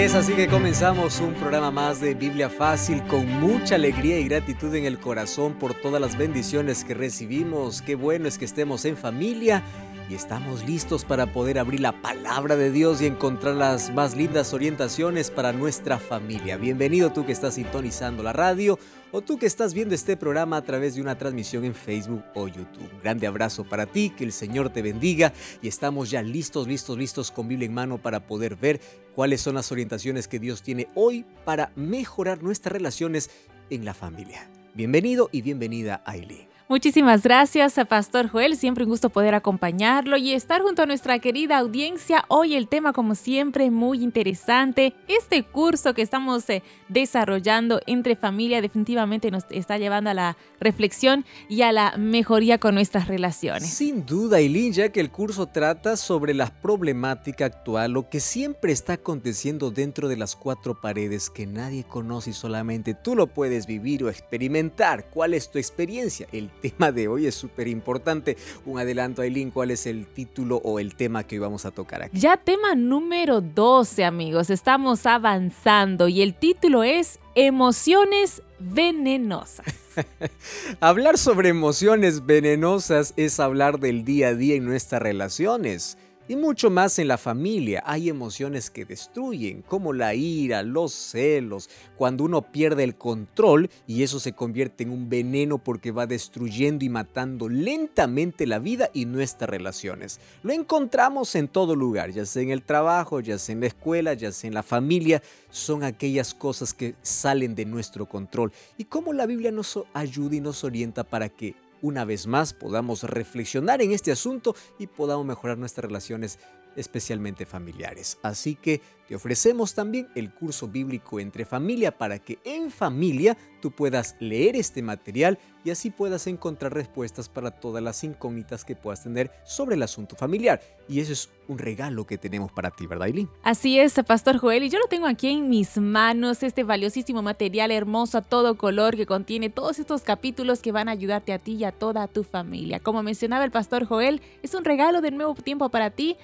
Es así que comenzamos un programa más de Biblia Fácil con mucha alegría y gratitud en el corazón por todas las bendiciones que recibimos. Qué bueno es que estemos en familia y estamos listos para poder abrir la palabra de Dios y encontrar las más lindas orientaciones para nuestra familia. Bienvenido tú que estás sintonizando la radio o tú que estás viendo este programa a través de una transmisión en Facebook o YouTube. Un grande abrazo para ti, que el Señor te bendiga y estamos ya listos, listos, listos con Biblia en mano para poder ver cuáles son las orientaciones que Dios tiene hoy para mejorar nuestras relaciones en la familia. Bienvenido y bienvenida Aileen. Muchísimas gracias a Pastor Joel, siempre un gusto poder acompañarlo y estar junto a nuestra querida audiencia. Hoy el tema como siempre muy interesante. Este curso que estamos eh, desarrollando entre familia definitivamente nos está llevando a la reflexión y a la mejoría con nuestras relaciones. Sin duda, Eileen, que el curso trata sobre la problemática actual, lo que siempre está aconteciendo dentro de las cuatro paredes que nadie conoce y solamente tú lo puedes vivir o experimentar. ¿Cuál es tu experiencia? El tema de hoy es súper importante. Un adelanto, Aileen, ¿cuál es el título o el tema que hoy vamos a tocar aquí? Ya tema número 12, amigos. Estamos avanzando y el título es Emociones venenosas. hablar sobre emociones venenosas es hablar del día a día en nuestras relaciones. Y mucho más en la familia. Hay emociones que destruyen, como la ira, los celos, cuando uno pierde el control y eso se convierte en un veneno porque va destruyendo y matando lentamente la vida y nuestras relaciones. Lo encontramos en todo lugar, ya sea en el trabajo, ya sea en la escuela, ya sea en la familia. Son aquellas cosas que salen de nuestro control. Y cómo la Biblia nos ayuda y nos orienta para que una vez más podamos reflexionar en este asunto y podamos mejorar nuestras relaciones especialmente familiares. Así que te ofrecemos también el curso bíblico entre familia para que en familia tú puedas leer este material y así puedas encontrar respuestas para todas las incógnitas que puedas tener sobre el asunto familiar. Y eso es un regalo que tenemos para ti, ¿verdad, Eileen? Así es, Pastor Joel, y yo lo tengo aquí en mis manos, este valiosísimo material hermoso a todo color que contiene todos estos capítulos que van a ayudarte a ti y a toda tu familia. Como mencionaba el Pastor Joel, es un regalo de nuevo tiempo para ti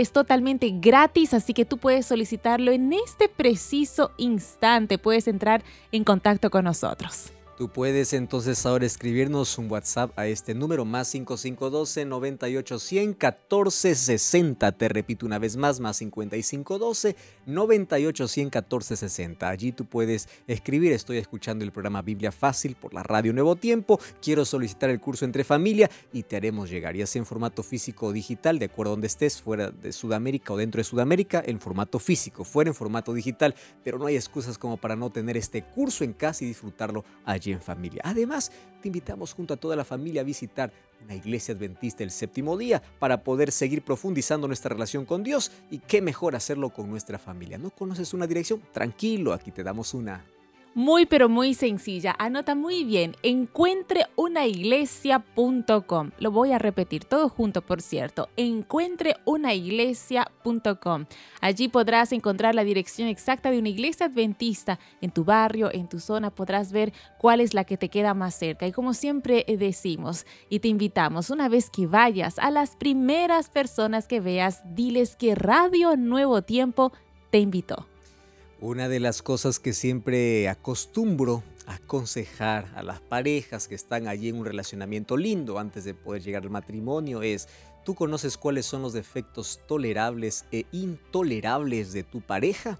es totalmente gratis, así que tú puedes solicitarlo en este preciso instante. Puedes entrar en contacto con nosotros. Tú puedes entonces ahora escribirnos un WhatsApp a este número más 5512 9810 1460. Te repito una vez más, más 5512 9810 1460. Allí tú puedes escribir, estoy escuchando el programa Biblia Fácil por la radio Nuevo Tiempo, quiero solicitar el curso entre familia y te haremos llegar, ya sea en formato físico o digital, de acuerdo a donde estés, fuera de Sudamérica o dentro de Sudamérica, en formato físico, fuera en formato digital, pero no hay excusas como para no tener este curso en casa y disfrutarlo allí en familia. Además, te invitamos junto a toda la familia a visitar una iglesia adventista el séptimo día para poder seguir profundizando nuestra relación con Dios y qué mejor hacerlo con nuestra familia. ¿No conoces una dirección? Tranquilo, aquí te damos una muy pero muy sencilla. Anota muy bien, encuentreunaiglesia.com. Lo voy a repetir todo junto, por cierto. Encuentreunaiglesia.com. Allí podrás encontrar la dirección exacta de una iglesia adventista en tu barrio, en tu zona. Podrás ver cuál es la que te queda más cerca. Y como siempre decimos y te invitamos, una vez que vayas a las primeras personas que veas, diles que Radio Nuevo Tiempo te invitó. Una de las cosas que siempre acostumbro aconsejar a las parejas que están allí en un relacionamiento lindo antes de poder llegar al matrimonio es, ¿tú conoces cuáles son los defectos tolerables e intolerables de tu pareja?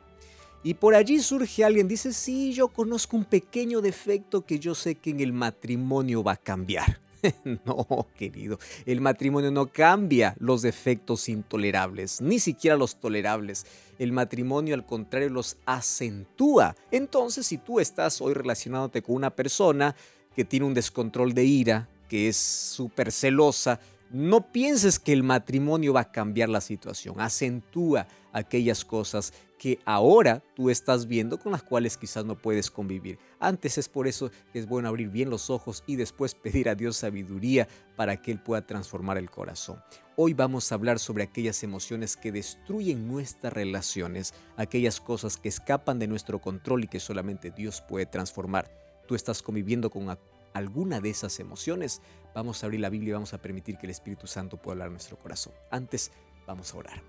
Y por allí surge alguien, dice, sí, yo conozco un pequeño defecto que yo sé que en el matrimonio va a cambiar. no, querido, el matrimonio no cambia los defectos intolerables, ni siquiera los tolerables. El matrimonio al contrario los acentúa. Entonces, si tú estás hoy relacionándote con una persona que tiene un descontrol de ira, que es súper celosa, No pienses que el matrimonio va a cambiar la situación, acentúa aquellas cosas que ahora tú estás viendo con las cuales quizás no puedes convivir. Antes es por eso que es bueno abrir bien los ojos y después pedir a Dios sabiduría para que Él pueda transformar el corazón. Hoy vamos a hablar sobre aquellas emociones que destruyen nuestras relaciones, aquellas cosas que escapan de nuestro control y que solamente Dios puede transformar. Tú estás conviviendo con alguna de esas emociones. Vamos a abrir la Biblia y vamos a permitir que el Espíritu Santo pueda hablar a nuestro corazón. Antes, vamos a orar.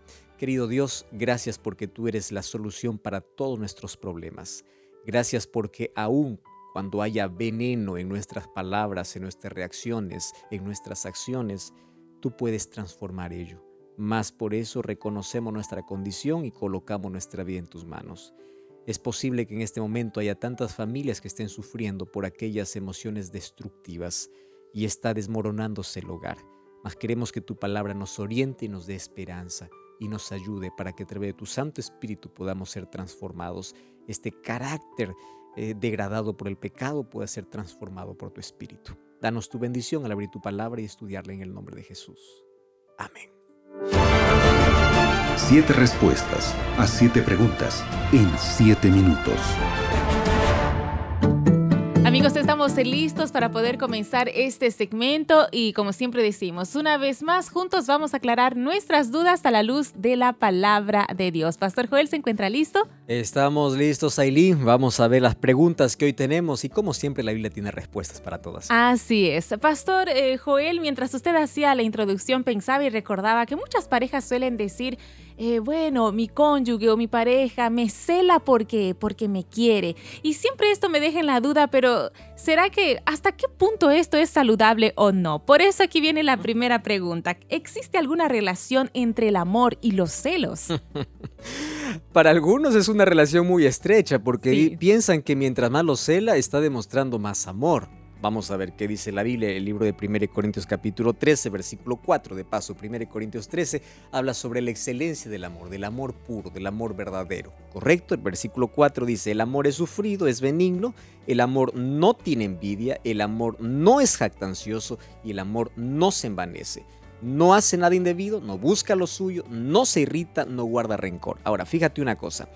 Querido Dios, gracias porque tú eres la solución para todos nuestros problemas. Gracias porque aún cuando haya veneno en nuestras palabras, en nuestras reacciones, en nuestras acciones, tú puedes transformar ello. Más por eso reconocemos nuestra condición y colocamos nuestra vida en tus manos. Es posible que en este momento haya tantas familias que estén sufriendo por aquellas emociones destructivas y está desmoronándose el hogar. Mas queremos que tu palabra nos oriente y nos dé esperanza y nos ayude para que a través de tu Santo Espíritu podamos ser transformados. Este carácter eh, degradado por el pecado pueda ser transformado por tu Espíritu. Danos tu bendición al abrir tu palabra y estudiarla en el nombre de Jesús. Amén. Siete respuestas a siete preguntas en siete minutos. Amigos, estamos listos para poder comenzar este segmento y como siempre decimos, una vez más, juntos vamos a aclarar nuestras dudas a la luz de la palabra de Dios. Pastor Joel, ¿se encuentra listo? Estamos listos, Aileen. Vamos a ver las preguntas que hoy tenemos y como siempre la Biblia tiene respuestas para todas. Así es. Pastor eh, Joel, mientras usted hacía la introducción, pensaba y recordaba que muchas parejas suelen decir, eh, bueno, mi cónyuge o mi pareja me cela porque, porque me quiere. Y siempre esto me deja en la duda, pero ¿será que hasta qué punto esto es saludable o no? Por eso aquí viene la primera pregunta. ¿Existe alguna relación entre el amor y los celos? Para algunos es una relación muy estrecha porque piensan que mientras más lo cela está demostrando más amor. Vamos a ver qué dice la Biblia, el libro de 1 Corintios capítulo 13, versículo 4. De paso, 1 Corintios 13 habla sobre la excelencia del amor, del amor puro, del amor verdadero. ¿Correcto? El versículo 4 dice, el amor es sufrido, es benigno, el amor no tiene envidia, el amor no es jactancioso y el amor no se envanece. No hace nada indebido, no busca lo suyo, no se irrita, no guarda rencor. Ahora, fíjate una cosa.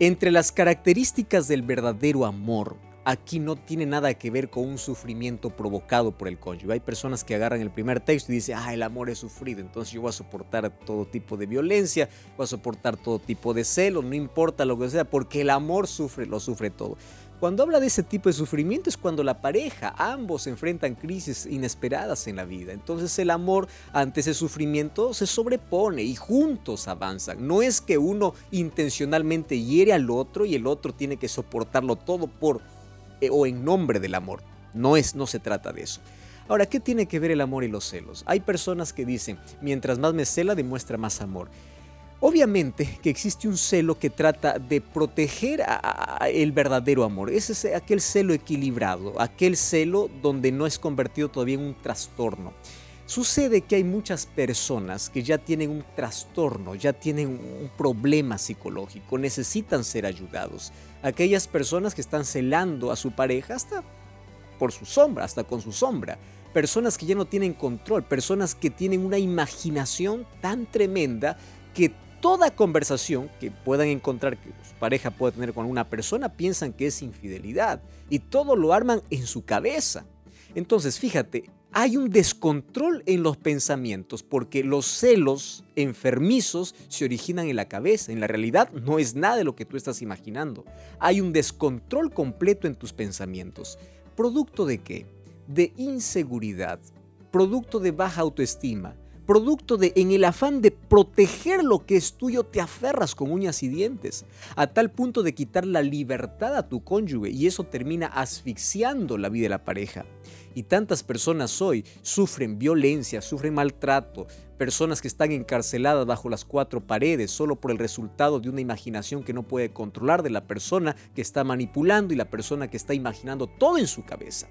Entre las características del verdadero amor aquí no tiene nada que ver con un sufrimiento provocado por el cónyuge. Hay personas que agarran el primer texto y dicen, ah, el amor es sufrido, entonces yo voy a soportar todo tipo de violencia, voy a soportar todo tipo de celo, no importa lo que sea, porque el amor sufre, lo sufre todo. Cuando habla de ese tipo de sufrimiento es cuando la pareja, ambos enfrentan crisis inesperadas en la vida. Entonces el amor ante ese sufrimiento se sobrepone y juntos avanzan. No es que uno intencionalmente hiere al otro y el otro tiene que soportarlo todo por o en nombre del amor. No, es, no se trata de eso. Ahora, ¿qué tiene que ver el amor y los celos? Hay personas que dicen, mientras más me cela, demuestra más amor. Obviamente que existe un celo que trata de proteger a, el verdadero amor. Ese es aquel celo equilibrado, aquel celo donde no es convertido todavía en un trastorno. Sucede que hay muchas personas que ya tienen un trastorno, ya tienen un problema psicológico, necesitan ser ayudados. Aquellas personas que están celando a su pareja hasta por su sombra, hasta con su sombra. Personas que ya no tienen control, personas que tienen una imaginación tan tremenda que toda conversación que puedan encontrar que su pareja pueda tener con una persona piensan que es infidelidad y todo lo arman en su cabeza. Entonces, fíjate, hay un descontrol en los pensamientos porque los celos enfermizos se originan en la cabeza. En la realidad no es nada de lo que tú estás imaginando. Hay un descontrol completo en tus pensamientos. ¿Producto de qué? De inseguridad, producto de baja autoestima, producto de en el afán de proteger lo que es tuyo te aferras con uñas y dientes, a tal punto de quitar la libertad a tu cónyuge y eso termina asfixiando la vida de la pareja. Y tantas personas hoy sufren violencia, sufren maltrato, personas que están encarceladas bajo las cuatro paredes solo por el resultado de una imaginación que no puede controlar de la persona que está manipulando y la persona que está imaginando todo en su cabeza.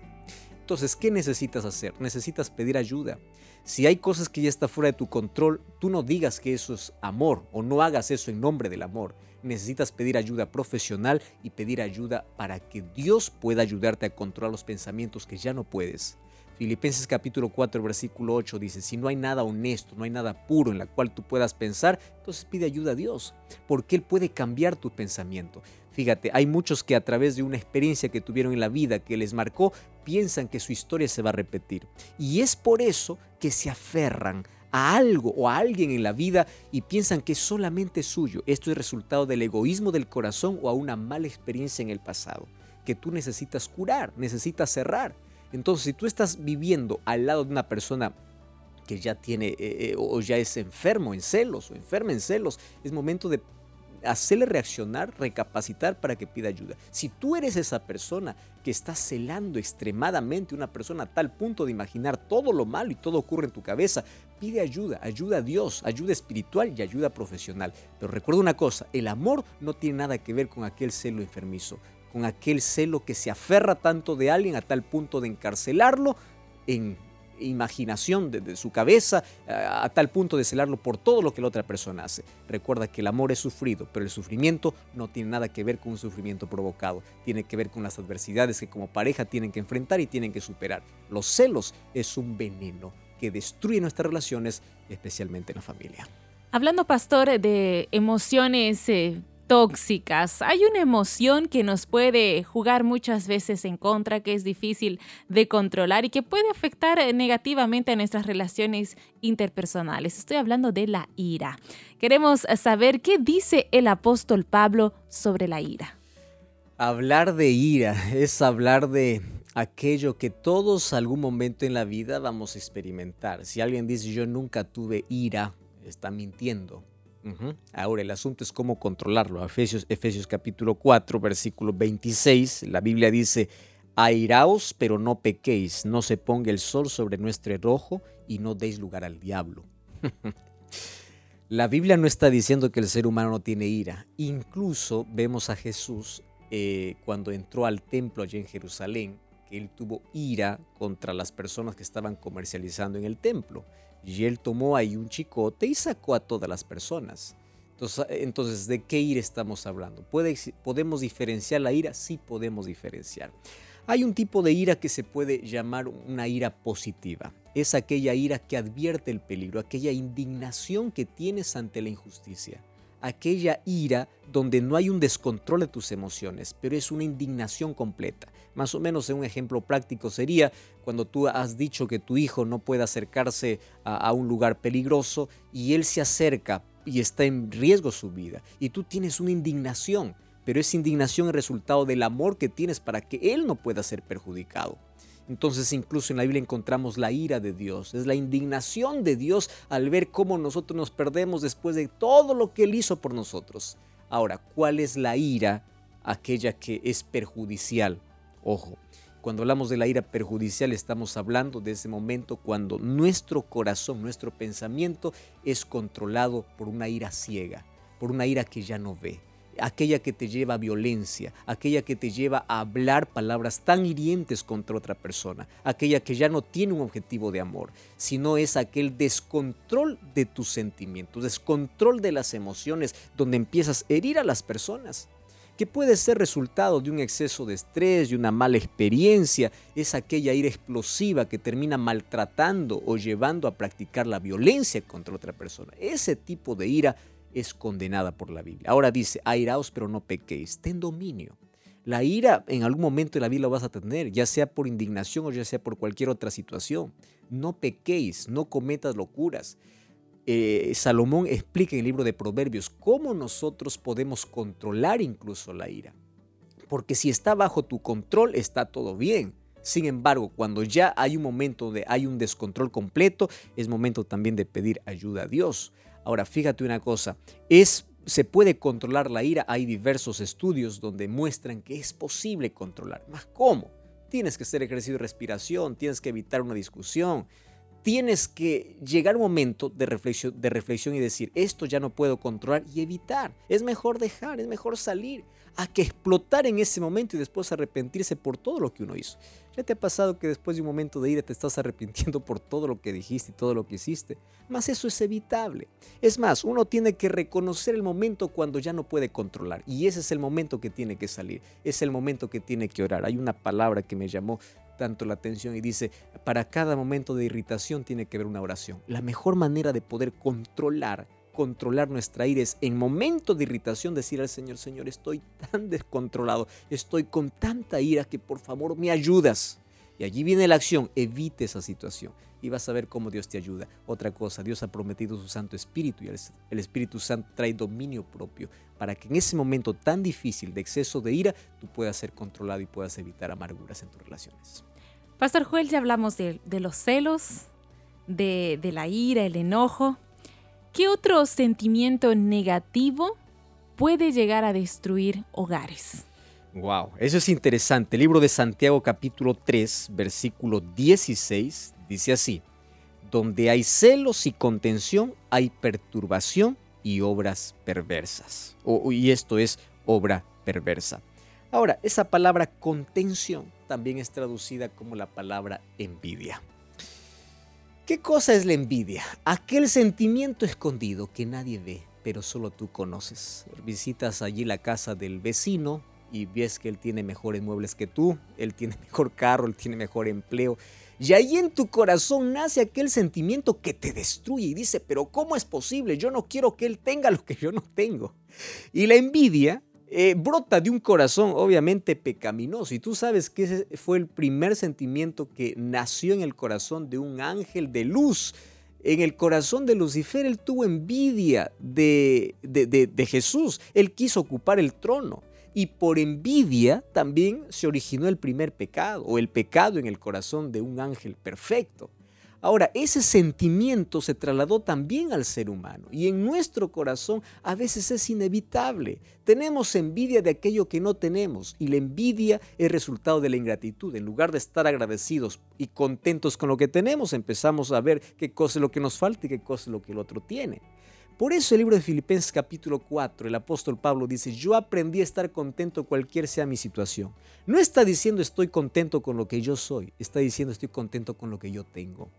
Entonces, ¿qué necesitas hacer? Necesitas pedir ayuda. Si hay cosas que ya están fuera de tu control, tú no digas que eso es amor o no hagas eso en nombre del amor necesitas pedir ayuda profesional y pedir ayuda para que Dios pueda ayudarte a controlar los pensamientos que ya no puedes. Filipenses capítulo 4, versículo 8 dice, si no hay nada honesto, no hay nada puro en la cual tú puedas pensar, entonces pide ayuda a Dios, porque Él puede cambiar tu pensamiento. Fíjate, hay muchos que a través de una experiencia que tuvieron en la vida que les marcó, piensan que su historia se va a repetir. Y es por eso que se aferran a algo o a alguien en la vida y piensan que es solamente suyo. Esto es resultado del egoísmo del corazón o a una mala experiencia en el pasado, que tú necesitas curar, necesitas cerrar. Entonces, si tú estás viviendo al lado de una persona que ya tiene eh, eh, o ya es enfermo en celos o enferma en celos, es momento de hacerle reaccionar, recapacitar para que pida ayuda. Si tú eres esa persona que está celando extremadamente una persona a tal punto de imaginar todo lo malo y todo ocurre en tu cabeza, pide ayuda, ayuda a Dios, ayuda espiritual y ayuda profesional. Pero recuerda una cosa, el amor no tiene nada que ver con aquel celo enfermizo con aquel celo que se aferra tanto de alguien a tal punto de encarcelarlo en imaginación de, su cabeza, a, tal punto de celarlo por todo lo que la otra persona hace. Recuerda que el amor es sufrido, pero el sufrimiento no tiene nada que ver con un sufrimiento provocado, tiene que ver con las adversidades que como pareja tienen que enfrentar y tienen que superar. Los celos es un veneno que destruye nuestras relaciones, especialmente en la familia. Hablando, pastor, de emociones eh, tóxicas. Hay una emoción que nos puede jugar muchas veces en contra, que es difícil de controlar y que puede afectar negativamente a nuestras relaciones interpersonales. Estoy hablando de la ira. Queremos saber qué dice el apóstol Pablo sobre la ira. Hablar de ira es hablar de aquello que todos algún momento en la vida vamos a experimentar. Si alguien dice yo nunca tuve ira, está mintiendo Ahora el asunto es cómo controlarlo. Efesios, Efesios capítulo 4, versículo 26, la Biblia dice, airaos pero no pequéis, no se ponga el sol sobre nuestro rojo y no deis lugar al diablo. la Biblia no está diciendo que el ser humano no tiene ira. Incluso vemos a Jesús eh, cuando entró al templo allí en Jerusalén, que él tuvo ira contra las personas que estaban comercializando en el templo. Y él tomó ahí un chicote y sacó a todas las personas. Entonces, ¿de qué ira estamos hablando? ¿Podemos diferenciar la ira? Sí podemos diferenciar. Hay un tipo de ira que se puede llamar una ira positiva. Es aquella ira que advierte el peligro, aquella indignación que tienes ante la injusticia aquella ira donde no hay un descontrol de tus emociones, pero es una indignación completa. Más o menos un ejemplo práctico sería cuando tú has dicho que tu hijo no puede acercarse a, un lugar peligroso y él se acerca y está en riesgo su vida y tú tienes una indignación, pero esa indignación es resultado del amor que tienes para que él no pueda ser perjudicado. Entonces incluso en la Biblia encontramos la ira de Dios, es la indignación de Dios al ver cómo nosotros nos perdemos después de todo lo que Él hizo por nosotros. Ahora, ¿cuál es la ira? Aquella que es perjudicial. Ojo, cuando hablamos de la ira perjudicial estamos hablando de ese momento cuando nuestro corazón, nuestro pensamiento es controlado por una ira ciega, por una ira que ya no ve, aquella que te lleva a violencia, aquella que te lleva a hablar palabras tan hirientes contra otra persona, aquella que ya no tiene un objetivo de amor, sino es aquel descontrol de tus sentimientos, descontrol de las emociones, donde empiezas a herir a las personas que puede ser resultado de un exceso de estrés, de una mala experiencia, es aquella ira explosiva que termina maltratando o llevando a practicar la violencia contra otra persona. Ese tipo de ira es condenada por la Biblia. Ahora dice, airaos pero no pequéis, ten dominio. La ira en algún momento de la vida lo vas a tener, ya sea por indignación o ya sea por cualquier otra situación. No pequéis, no cometas locuras. Eh, Salomón explica en el libro de Proverbios cómo nosotros podemos controlar incluso la ira. Porque si está bajo tu control, está todo bien. Sin embargo, cuando ya hay un momento de hay un descontrol completo, es momento también de pedir ayuda a Dios. Ahora, fíjate una cosa, es, se puede controlar la ira, hay diversos estudios donde muestran que es posible controlar. ¿Más cómo? Tienes que hacer ejercicio de respiración, tienes que evitar una discusión, tienes que llegar a un momento de de reflexión y decir, esto ya no puedo controlar y evitar. Es mejor dejar, es mejor salir, a que explotar en ese momento y después arrepentirse por todo lo que uno hizo. ¿Ya te ha pasado que después de un momento de ira te estás arrepintiendo por todo lo que dijiste y todo lo que hiciste? Más eso es evitable. Es más, uno tiene que reconocer el momento cuando ya no puede controlar y ese es el momento que tiene que salir, es el momento que tiene que orar. Hay una palabra que me llamó tanto la atención y dice, para cada momento de irritación tiene que haber una oración. La mejor manera de poder controlar controlar nuestra ira es en momento de irritación decir al Señor, Señor, estoy tan descontrolado, estoy con tanta ira que por favor me ayudas. Y allí viene la acción, evite esa situación y vas a ver cómo Dios te ayuda. Otra cosa, Dios ha prometido su Santo Espíritu y el Espíritu Santo trae dominio propio para que en ese momento tan difícil de exceso de ira tú puedas ser controlado y puedas evitar amarguras en tus relaciones. Pastor Joel, ya hablamos de, los celos, de la ira, el enojo. ¿Qué otro sentimiento negativo puede llegar a destruir hogares? Wow, eso es interesante. El libro de Santiago capítulo 3, versículo 16 dice así: Donde hay celos y contención, hay perturbación y obras perversas. y esto es obra perversa. Ahora, esa palabra contención también es traducida como la palabra envidia. ¿Qué cosa es la envidia? Aquel sentimiento escondido que nadie ve, pero solo tú conoces. Visitas allí la casa del vecino y ves que él tiene mejores muebles que tú, él tiene mejor carro, él tiene mejor empleo. Y ahí en tu corazón nace aquel sentimiento que te destruye y dice, pero ¿cómo es posible? Yo no quiero que él tenga lo que yo no tengo. Y la envidia eh, brota de un corazón obviamente pecaminoso. Y tú sabes que ese fue el primer sentimiento que nació en el corazón de un ángel de luz. En el corazón de Lucifer él tuvo envidia de, de Jesús. Él quiso ocupar el trono. Y por envidia también se originó el primer pecado o el pecado en el corazón de un ángel perfecto. Ahora, ese sentimiento se trasladó también al ser humano y en nuestro corazón a veces es inevitable. Tenemos envidia de aquello que no tenemos y la envidia es resultado de la ingratitud. En lugar de estar agradecidos y contentos con lo que tenemos, empezamos a ver qué cosa es lo que nos falta y qué cosa es lo que el otro tiene. Por eso el libro de Filipenses capítulo 4, el apóstol Pablo dice, yo aprendí a estar contento cualquier sea mi situación. No está diciendo estoy contento con lo que yo soy, está diciendo estoy contento con lo que yo tengo.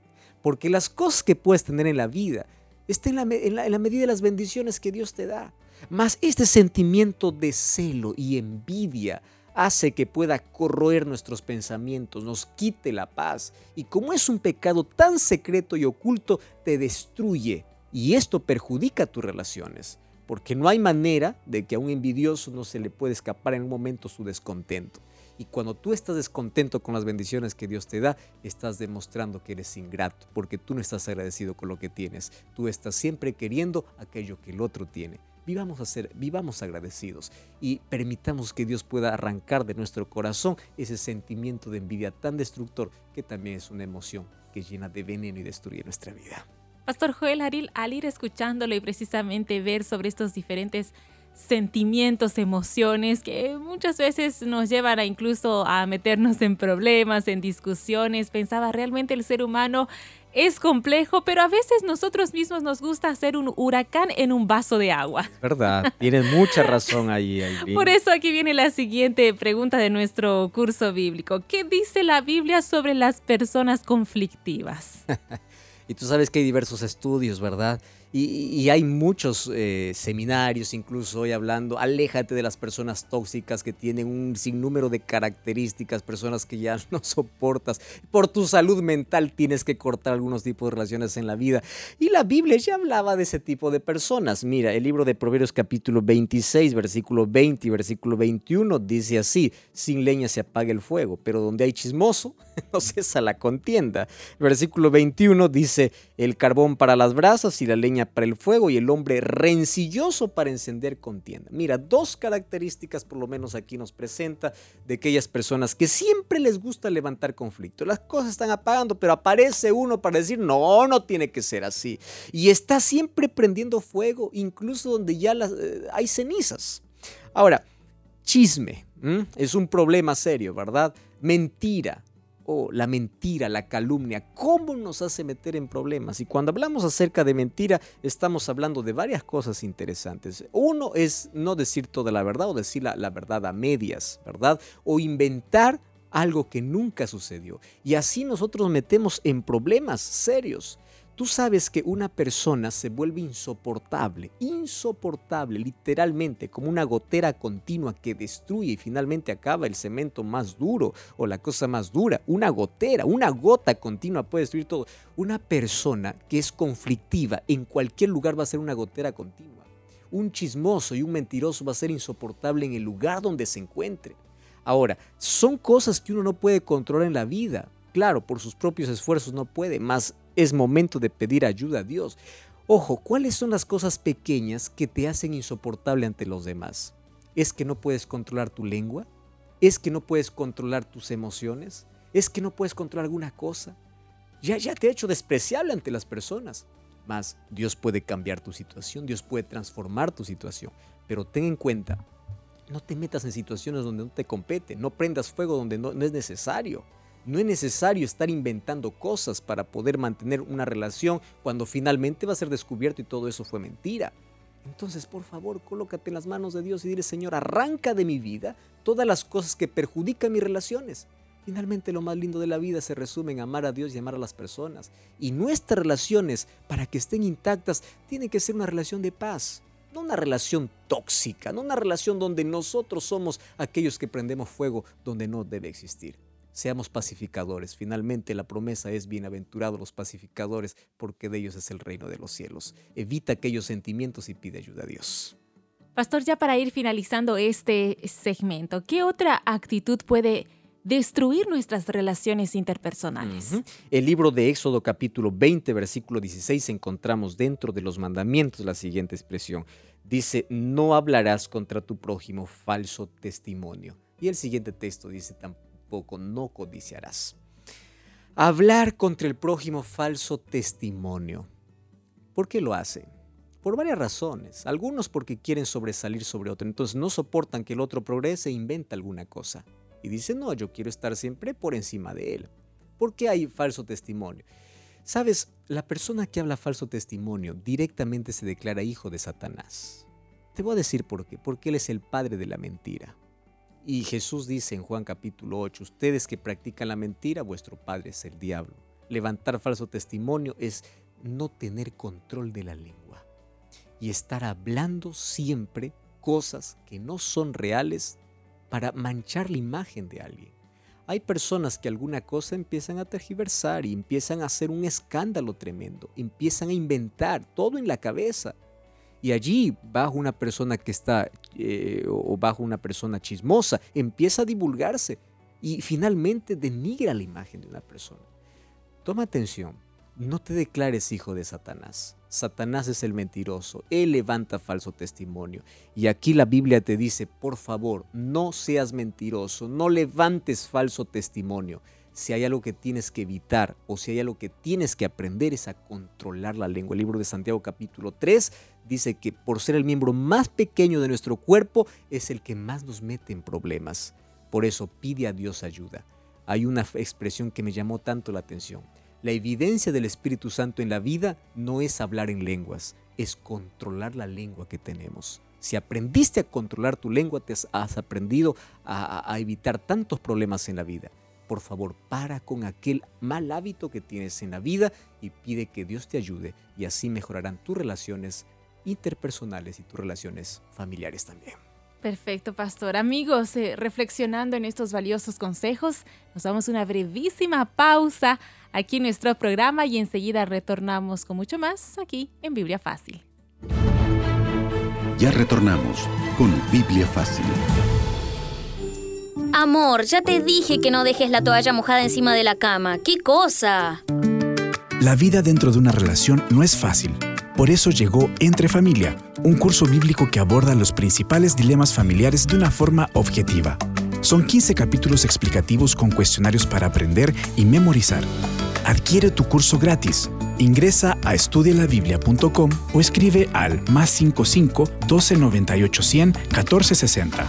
Porque las cosas que puedes tener en la vida están en la, medida de las bendiciones que Dios te da. Mas este sentimiento de celo y envidia hace que pueda corroer nuestros pensamientos, nos quite la paz. Y como es un pecado tan secreto y oculto, te destruye. Y esto perjudica tus relaciones. Porque no hay manera de que a un envidioso no se le pueda escapar en un momento su descontento. Y cuando tú estás descontento con las bendiciones que Dios te da, estás demostrando que eres ingrato, porque tú no estás agradecido con lo que tienes. Tú estás siempre queriendo aquello que el otro tiene. Vivamos, a ser, vivamos agradecidos y permitamos que Dios pueda arrancar de nuestro corazón ese sentimiento de envidia tan destructor que también es una emoción que llena de veneno y destruye nuestra vida. Pastor Joel Aril, al ir escuchándolo y precisamente ver sobre estos diferentes sentimientos, emociones que muchas veces nos llevan a incluso a meternos en problemas, en discusiones. Pensaba realmente el ser humano es complejo, pero a veces nosotros mismos nos gusta hacer un huracán en un vaso de agua. Verdad, tienes mucha razón ahí. Por eso aquí viene la siguiente pregunta de nuestro curso bíblico. ¿Qué dice la Biblia sobre las personas conflictivas? y tú sabes que hay diversos estudios, ¿verdad? Y, hay muchos eh, seminarios, incluso hoy hablando, aléjate de las personas tóxicas que tienen un sinnúmero de características, personas que ya no soportas. Por tu salud mental tienes que cortar algunos tipos de relaciones en la vida. Y la Biblia ya hablaba de ese tipo de personas. Mira, el libro de Proverbios capítulo 26, versículo 20 y versículo 21 dice así, sin leña se apaga el fuego, pero donde hay chismoso, no cesa la contienda. Versículo 21 dice, el carbón para las brasas y la leña para el fuego y el hombre rencilloso para encender contienda. Mira, dos características por lo menos aquí nos presenta de aquellas personas que siempre les gusta levantar conflicto. Las cosas están apagando, pero aparece uno para decir, no, no tiene que ser así. Y está siempre prendiendo fuego, incluso donde ya eh, hay cenizas. Ahora, chisme es un problema serio, ¿verdad? Mentira, oh, la mentira, la calumnia, cómo nos hace meter en problemas. Y cuando hablamos acerca de mentira, estamos hablando de varias cosas interesantes. Uno es no decir toda la verdad o decir la, la verdad a medias, ¿verdad? O inventar algo que nunca sucedió. Y así nosotros metemos en problemas serios. Tú sabes que una persona se vuelve insoportable, insoportable, literalmente, como una gotera continua que destruye y finalmente acaba el cemento más duro o la cosa más dura. Una gotera, una gota continua puede destruir todo. Una persona que es conflictiva en cualquier lugar va a ser una gotera continua. Un chismoso y un mentiroso va a ser insoportable en el lugar donde se encuentre. Ahora, son cosas que uno no puede controlar en la vida. Claro, por sus propios esfuerzos no puede, más es momento de pedir ayuda a Dios. Ojo, ¿cuáles son las cosas pequeñas que te hacen insoportable ante los demás? ¿Es que no puedes controlar tu lengua? ¿Es que no puedes controlar tus emociones? ¿Es que no puedes controlar alguna cosa? Ya, ya te ha hecho despreciable ante las personas. Más, Dios puede cambiar tu situación, Dios puede transformar tu situación. Pero ten en cuenta, no te metas en situaciones donde no te compete, no prendas fuego donde no es necesario. No es necesario estar inventando cosas para poder mantener una relación cuando finalmente va a ser descubierto y todo eso fue mentira. Entonces, por favor, colócate en las manos de Dios y dile, Señor, arranca de mi vida todas las cosas que perjudican mis relaciones. Finalmente, lo más lindo de la vida se resume en amar a Dios y amar a las personas. Y nuestras relaciones, para que estén intactas, tienen que ser una relación de paz. No una relación tóxica, no una relación donde nosotros somos aquellos que prendemos fuego donde no debe existir seamos pacificadores. Finalmente la promesa es bienaventurados los pacificadores, porque de ellos es el reino de los cielos. Evita aquellos sentimientos y pide ayuda a Dios. Pastor, ya para ir finalizando este segmento, ¿qué otra actitud puede destruir nuestras relaciones interpersonales? El libro de Éxodo capítulo 20, versículo 16, encontramos dentro de los mandamientos la siguiente expresión. Dice, no hablarás contra tu prójimo falso testimonio. Y el siguiente texto dice, tampoco poco no codiciarás. Hablar contra el prójimo falso testimonio. ¿Por qué lo hacen? Por varias razones. Algunos porque quieren sobresalir sobre otro. Entonces no soportan que el otro progrese e inventa alguna cosa. Y dicen, no, yo quiero estar siempre por encima de él. ¿Por qué hay falso testimonio? Sabes, la persona que habla falso testimonio directamente se declara hijo de Satanás. Te voy a decir por qué. Porque él es el padre de la mentira. Y Jesús dice en Juan capítulo 8, ustedes que practican la mentira, vuestro padre es el diablo. Levantar falso testimonio es no tener control de la lengua y estar hablando siempre cosas que no son reales para manchar la imagen de alguien. Hay personas que alguna cosa empiezan a tergiversar y empiezan a hacer un escándalo tremendo, empiezan a inventar todo en la cabeza y allí, bajo una persona que está, eh, o bajo una persona chismosa, empieza a divulgarse y finalmente denigra la imagen de una persona. Toma atención, no te declares hijo de Satanás. Satanás es el mentiroso, él levanta falso testimonio. Y aquí la Biblia te dice, por favor, no seas mentiroso, no levantes falso testimonio si hay algo que tienes que evitar o si hay algo que tienes que aprender es a controlar la lengua. El libro de Santiago capítulo 3 dice que por ser el miembro más pequeño de nuestro cuerpo es el que más nos mete en problemas. Por eso pide a Dios ayuda. Hay una expresión que me llamó tanto la atención. La evidencia del Espíritu Santo en la vida no es hablar en lenguas, es controlar la lengua que tenemos. Si aprendiste a controlar tu lengua, te has aprendido a, a evitar tantos problemas en la vida por favor, para con aquel mal hábito que tienes en la vida y pide que Dios te ayude y así mejorarán tus relaciones interpersonales y tus relaciones familiares también. Perfecto, pastor. Amigos, eh, reflexionando en estos valiosos consejos, nos damos una brevísima pausa aquí en nuestro programa y enseguida retornamos con mucho más aquí en Biblia Fácil. Ya retornamos con Biblia Fácil. Amor, ya te dije que no dejes la toalla mojada encima de la cama. ¿Qué cosa? La vida dentro de una relación no es fácil. Por eso llegó Entre Familia, un curso bíblico que aborda los principales dilemas familiares de una forma objetiva. Son 15 capítulos explicativos con cuestionarios para aprender y memorizar. Adquiere tu curso gratis. Ingresa a estudialabiblia.com o escribe al más 55 1298 100 1460.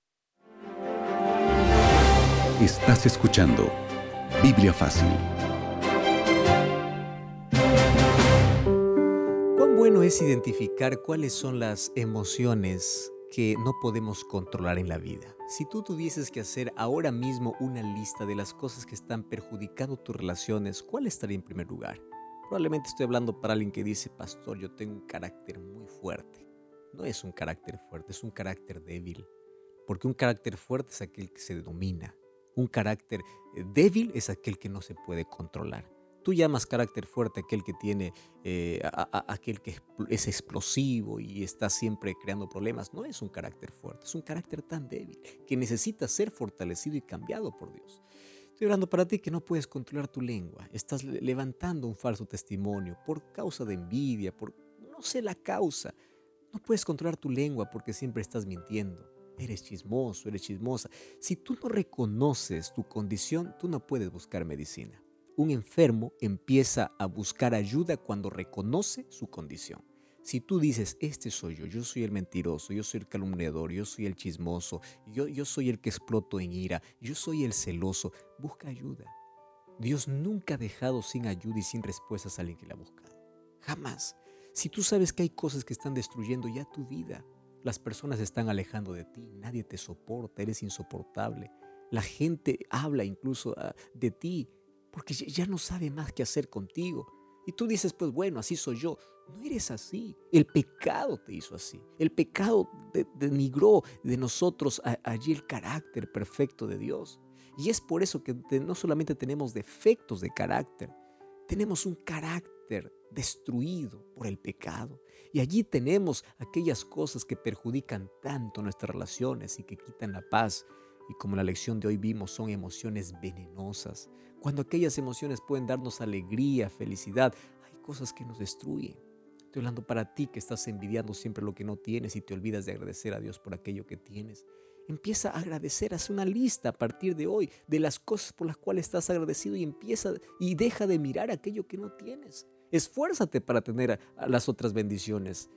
Estás escuchando Biblia Fácil. Cuán bueno es identificar cuáles son las emociones que no podemos controlar en la vida. Si tú tuvieses que hacer ahora mismo una lista de las cosas que están perjudicando tus relaciones, ¿cuál estaría en primer lugar? Probablemente estoy hablando para alguien que dice, pastor, yo tengo un carácter muy fuerte. No es un carácter fuerte, es un carácter débil. Porque un carácter fuerte es aquel que se domina. Un carácter eh, débil es aquel que no se puede controlar. Tú llamas carácter fuerte aquel que tiene, eh, aquel que es explosivo y está siempre creando problemas. No es un carácter fuerte, es un carácter tan débil que necesita ser fortalecido y cambiado por Dios. Estoy hablando para ti que no puedes controlar tu lengua. Estás levantando un falso testimonio por causa de envidia, por no sé la causa. No puedes controlar tu lengua porque siempre estás mintiendo eres chismoso, eres chismosa. Si tú no reconoces tu condición, tú no puedes buscar medicina. Un enfermo empieza a buscar ayuda cuando reconoce su condición. Si tú dices, este soy yo, yo soy el mentiroso, yo soy el calumniador, yo soy el chismoso, yo, yo soy el que exploto en ira, yo soy el celoso, busca ayuda. Dios nunca ha dejado sin ayuda y sin respuestas a alguien que la ha buscado. Jamás. Si tú sabes que hay cosas que están destruyendo ya tu vida, las personas se están alejando de ti, nadie te soporta, eres insoportable. La gente habla incluso ah, de ti porque ya no sabe más qué hacer contigo. Y tú dices, pues bueno, así soy yo. No eres así. El pecado te hizo así. El pecado denigró de nosotros allí el carácter perfecto de Dios. Y es por eso que no solamente tenemos defectos de carácter, tenemos un carácter destruido por el pecado. Y allí tenemos aquellas cosas que perjudican tanto nuestras relaciones y que quitan la paz. Y como la lección de hoy vimos, son emociones venenosas. Cuando aquellas emociones pueden darnos alegría, felicidad, hay cosas que nos destruyen. Estoy hablando para ti que estás envidiando siempre lo que no tienes y te olvidas de agradecer a Dios por aquello que tienes. Empieza a agradecer, haz una lista a partir de hoy de las cosas por las cuales estás agradecido y empieza y deja de mirar aquello que no tienes. Esfuérzate para tener las otras bendiciones,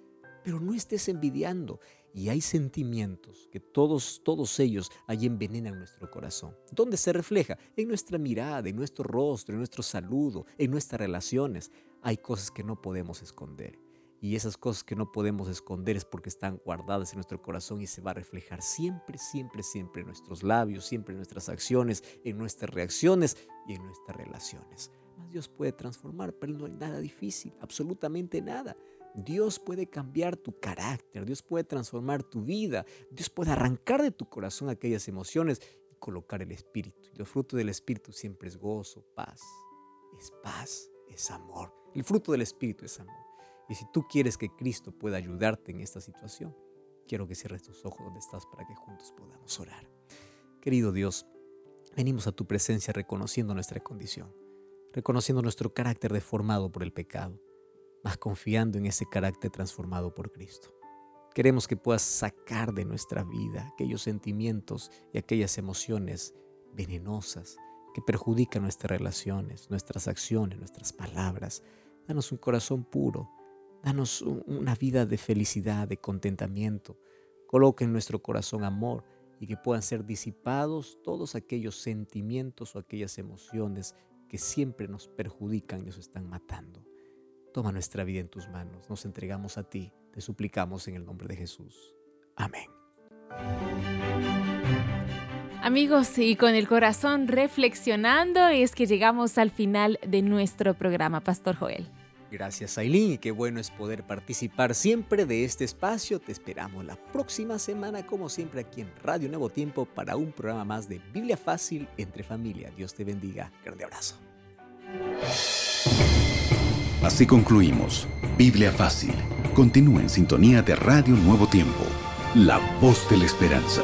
pero no estés envidiando. Y hay sentimientos que todos, todos ellos ahí envenenan nuestro corazón. ¿Dónde se refleja? En nuestra mirada, en nuestro rostro, en nuestro saludo, en nuestras relaciones. Hay cosas que no podemos esconder. Y esas cosas que no podemos esconder es porque están guardadas en nuestro corazón y se va a reflejar siempre, siempre, siempre en nuestros labios, siempre en nuestras acciones, en nuestras reacciones y en nuestras relaciones. Dios puede transformar, pero no hay nada difícil, absolutamente nada. Dios puede cambiar tu carácter, Dios puede transformar tu vida, Dios puede arrancar de tu corazón aquellas emociones y colocar el Espíritu. Y el fruto del Espíritu siempre es gozo, paz, es paz, es amor. El fruto del Espíritu es amor. Y si tú quieres que Cristo pueda ayudarte en esta situación, quiero que cierres tus ojos donde estás para que juntos podamos orar. Querido Dios, venimos a tu presencia reconociendo nuestra condición reconociendo nuestro carácter deformado por el pecado, más confiando en ese carácter transformado por Cristo. Queremos que puedas sacar de nuestra vida aquellos sentimientos y aquellas emociones venenosas que perjudican nuestras relaciones, nuestras acciones, nuestras palabras. Danos un corazón puro, danos una vida de felicidad, de contentamiento. Coloca en nuestro corazón amor y que puedan ser disipados todos aquellos sentimientos o aquellas emociones que siempre nos perjudican y nos están matando. Toma nuestra vida en tus manos, nos entregamos a ti, te suplicamos en el nombre de Jesús. Amén. Amigos, y con el corazón reflexionando es que llegamos al final de nuestro programa, Pastor Joel. Gracias, Aileen, y qué bueno es poder participar siempre de este espacio. Te esperamos la próxima semana, como siempre, aquí en Radio Nuevo Tiempo para un programa más de Biblia Fácil entre familia. Dios te bendiga. Grande abrazo. Así concluimos. Biblia Fácil. Continúa en sintonía de Radio Nuevo Tiempo, la voz de la esperanza.